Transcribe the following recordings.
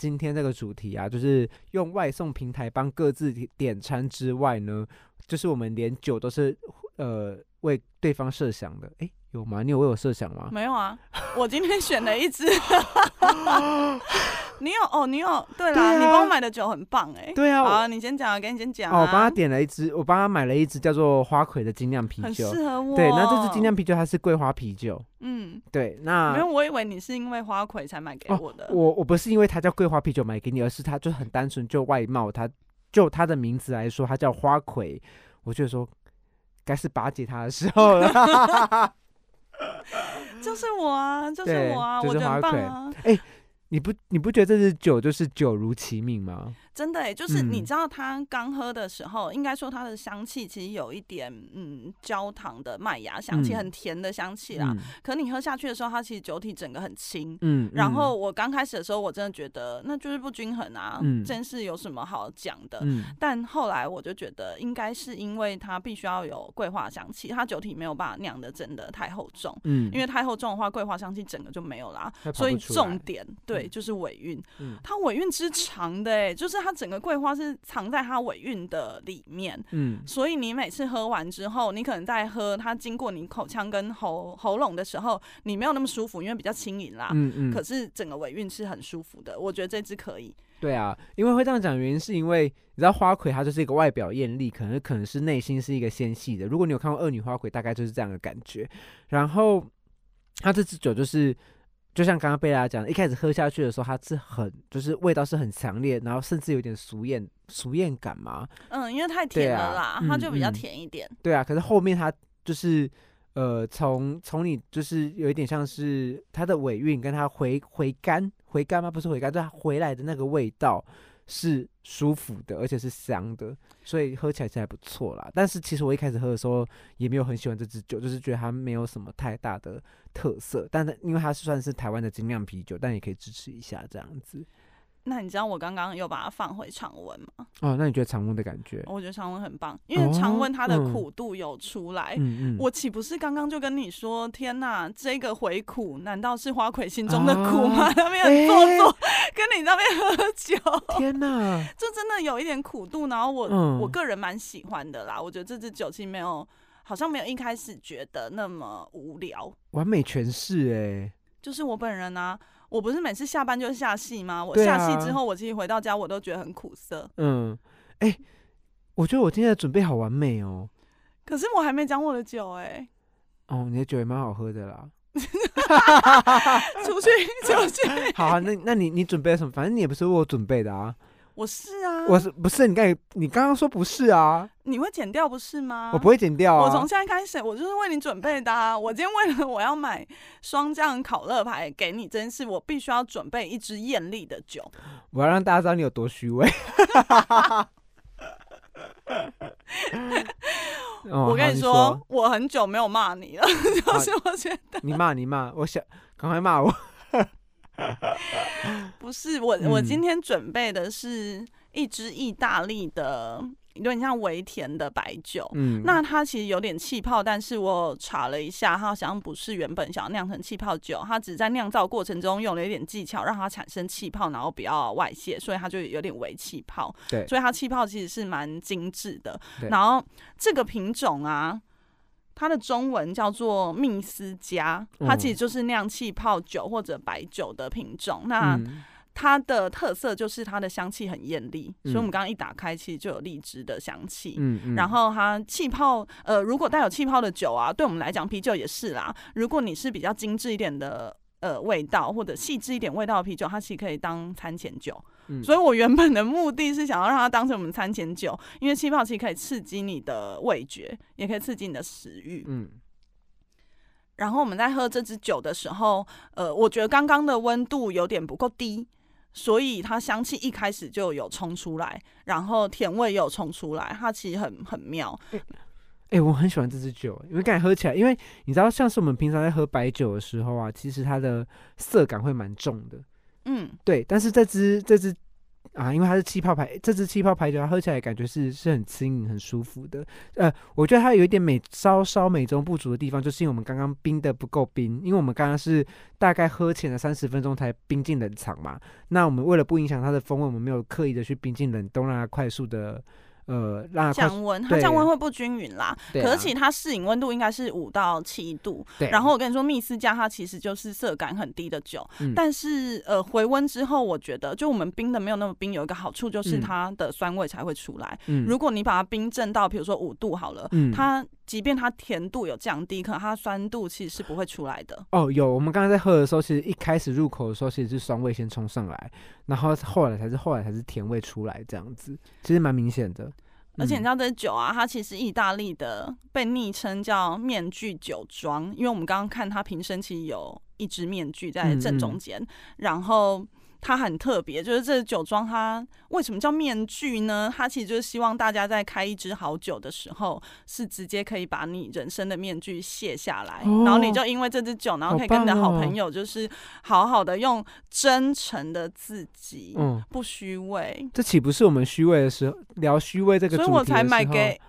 今天这个主题啊，就是用外送平台帮各自点餐之外呢，就是我们连酒都是呃为对方设想的。哎，有吗？你有为我设想吗？没有啊，我今天选了一支。你有哦，你有对啦，你帮我买的酒很棒哎。对啊，好啊，你先讲啊，给你先讲。哦，我帮他点了一支，我帮他买了一支叫做花魁的精酿啤酒，很适合我。对，那这支精酿啤酒它是桂花啤酒。嗯，对，那没有，我以为你是因为花魁才买给我的。我我不是因为它叫桂花啤酒买给你，而是它就很单纯，就外貌，它就它的名字来说，它叫花魁。我就说该是巴结他的时候了。就是我啊，就是我啊，我觉得很棒啊。哎。你不你不觉得这支酒就是酒如其名吗？真的哎，就是你知道它刚喝的时候，应该说它的香气其实有一点嗯焦糖的麦芽香气，很甜的香气啦。可你喝下去的时候，它其实酒体整个很轻。嗯。然后我刚开始的时候，我真的觉得那就是不均衡啊，真是有什么好讲的。嗯。但后来我就觉得，应该是因为它必须要有桂花香气，它酒体没有办法酿的真的太厚重。嗯。因为太厚重的话，桂花香气整个就没有啦。所以重点对。就是尾韵，它尾韵之长的哎，就是它整个桂花是藏在它尾韵的里面，嗯，所以你每次喝完之后，你可能在喝它经过你口腔跟喉喉咙的时候，你没有那么舒服，因为比较轻盈啦，嗯嗯，可是整个尾韵是很舒服的，我觉得这支可以。对啊，因为会这样讲，原因是因为你知道花魁它就是一个外表艳丽，可能可能是内心是一个纤细的。如果你有看过恶女花魁，大概就是这样的感觉。然后它这支酒就是。就像刚刚贝拉讲，一开始喝下去的时候，它是很就是味道是很强烈，然后甚至有点俗艳俗艳感嘛。嗯，因为太甜了啦，它就比较甜一点。对啊，可是后面它就是呃，从从你就是有一点像是它的尾韵跟它回回甘回甘吗？不是回甘，就它回来的那个味道。是舒服的，而且是香的，所以喝起来其实还不错啦。但是其实我一开始喝的时候也没有很喜欢这支酒，就是觉得它没有什么太大的特色。但是因为它算是台湾的精酿啤酒，但也可以支持一下这样子。那你知道我刚刚有把它放回常温吗？哦，那你觉得常温的感觉？我觉得常温很棒，因为常温它的苦度有出来。嗯嗯。我岂不是刚刚就跟你说，天哪，这个回苦难道是花魁心中的苦吗？那边很做作，跟你那边喝酒。天哪，这真的有一点苦度。然后我我个人蛮喜欢的啦，我觉得这支酒其实没有，好像没有一开始觉得那么无聊。完美诠释哎，就是我本人啊。我不是每次下班就下戏吗？我下戏之后，我其实回到家我都觉得很苦涩。嗯，哎，我觉得我今天的准备好完美哦。可是我还没讲我的酒哎。哦，你的酒也蛮好喝的啦。出去，出去。好啊，那那你你准备了什么？反正你也不是为我准备的啊。我是啊，我是不是你刚你刚刚说不是啊？你会剪掉不是吗？我不会剪掉啊！我从现在开始，我就是为你准备的。啊。我今天为了我要买双酱烤乐牌给你，真是我必须要准备一支艳丽的酒。我要让大家知道你有多虚伪。我跟你说，我很久没有骂你了，就是我觉得你骂你骂，我想赶快骂我。不是我，我今天准备的是一支意大利的，有点像微甜的白酒。嗯，那它其实有点气泡，但是我查了一下，它好像不是原本想要酿成气泡酒，它只在酿造过程中用了一点技巧，让它产生气泡，然后不要外泄，所以它就有点微气泡。对，所以它气泡其实是蛮精致的。然后这个品种啊。它的中文叫做密斯加，它其实就是酿气泡酒或者白酒的品种。那它的特色就是它的香气很艳丽，所以我们刚刚一打开，其实就有荔枝的香气。嗯然后它气泡，呃，如果带有气泡的酒啊，对我们来讲，啤酒也是啦。如果你是比较精致一点的。呃，味道或者细致一点味道的啤酒，它其实可以当餐前酒。所以我原本的目的是想要让它当成我们餐前酒，因为气泡其实可以刺激你的味觉，也可以刺激你的食欲。嗯。然后我们在喝这支酒的时候，呃，我觉得刚刚的温度有点不够低，所以它香气一开始就有冲出来，然后甜味也有冲出来，它其实很很妙。哎，我很喜欢这支酒，因为感觉喝起来，因为你知道，像是我们平常在喝白酒的时候啊，其实它的涩感会蛮重的。嗯，对。但是这支这支啊，因为它是气泡牌，这支气泡牌酒它喝起来感觉是是很轻盈、很舒服的。呃，我觉得它有一点美稍稍美中不足的地方，就是因为我们刚刚冰的不够冰，因为我们刚刚是大概喝前了三十分钟才冰进冷藏嘛。那我们为了不影响它的风味，我们没有刻意的去冰进冷冻，让它快速的。呃，那降温，它降温会不均匀啦。可是其它适饮温度应该是五到七度。然后我跟你说，密斯加它其实就是色感很低的酒，但是呃回温之后，我觉得就我们冰的没有那么冰，有一个好处就是它的酸味才会出来。如果你把它冰镇到比如说五度好了，它即便它甜度有降低，可能它酸度其实是不会出来的。哦，有我们刚刚在喝的时候，其实一开始入口的时候，其实是酸味先冲上来，然后后来才是后来才是甜味出来，这样子其实蛮明显的。而且你知道这酒啊，它其实意大利的被昵称叫面具酒庄，因为我们刚刚看它瓶身其实有一只面具在正中间，然后。它很特别，就是这酒庄它为什么叫面具呢？它其实就是希望大家在开一支好酒的时候，是直接可以把你人生的面具卸下来，然后你就因为这支酒，然后可以跟你的好朋友，就是好好的用真诚的自己，嗯，不虚伪。这岂不是我们虚伪的时候聊虚伪这个？所以我才买给。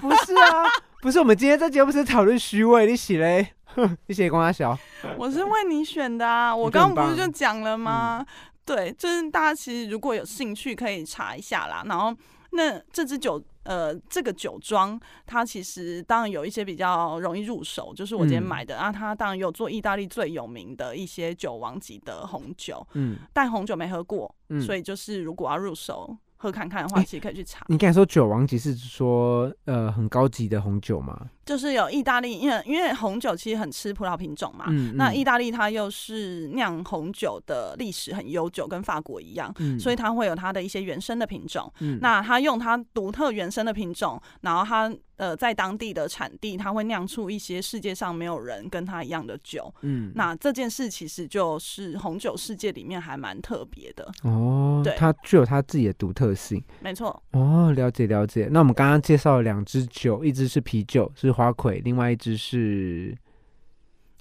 不是啊，不是我们今天这节目是讨论虚伪，你洗嘞。谢谢光阿小，我是为你选的啊！我刚刚不是就讲了吗？对，就是大家其实如果有兴趣可以查一下啦。然后那这支酒，呃，这个酒庄它其实当然有一些比较容易入手，就是我今天买的啊。它当然有做意大利最有名的一些酒王级的红酒，嗯，但红酒没喝过，所以就是如果要入手。喝看看的话，其实可以去查。你刚才说酒王级是说呃很高级的红酒吗？就是有意大利，因为因为红酒其实很吃葡萄品种嘛。嗯。那意大利它又是酿红酒的历史很悠久，跟法国一样，所以它会有它的一些原生的品种。嗯。那它用它独特原生的品种，然后它。呃，在当地的产地，它会酿出一些世界上没有人跟它一样的酒。嗯，那这件事其实就是红酒世界里面还蛮特别的哦。对，它具有它自己的独特性。没错。哦，了解了解。那我们刚刚介绍了两支酒，一支是啤酒，是花魁；另外一只是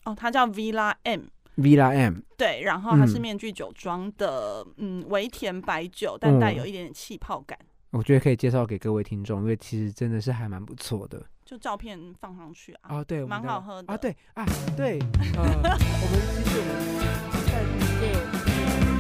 哦，它叫 Villa M。Villa M。对，然后它是面具酒庄的，嗯，微甜白酒，但带有一点点气泡感。我觉得可以介绍给各位听众，因为其实真的是还蛮不错的。就照片放上去啊。哦，对，蛮好喝的啊。对啊，对，呃，我们其实我们在一个。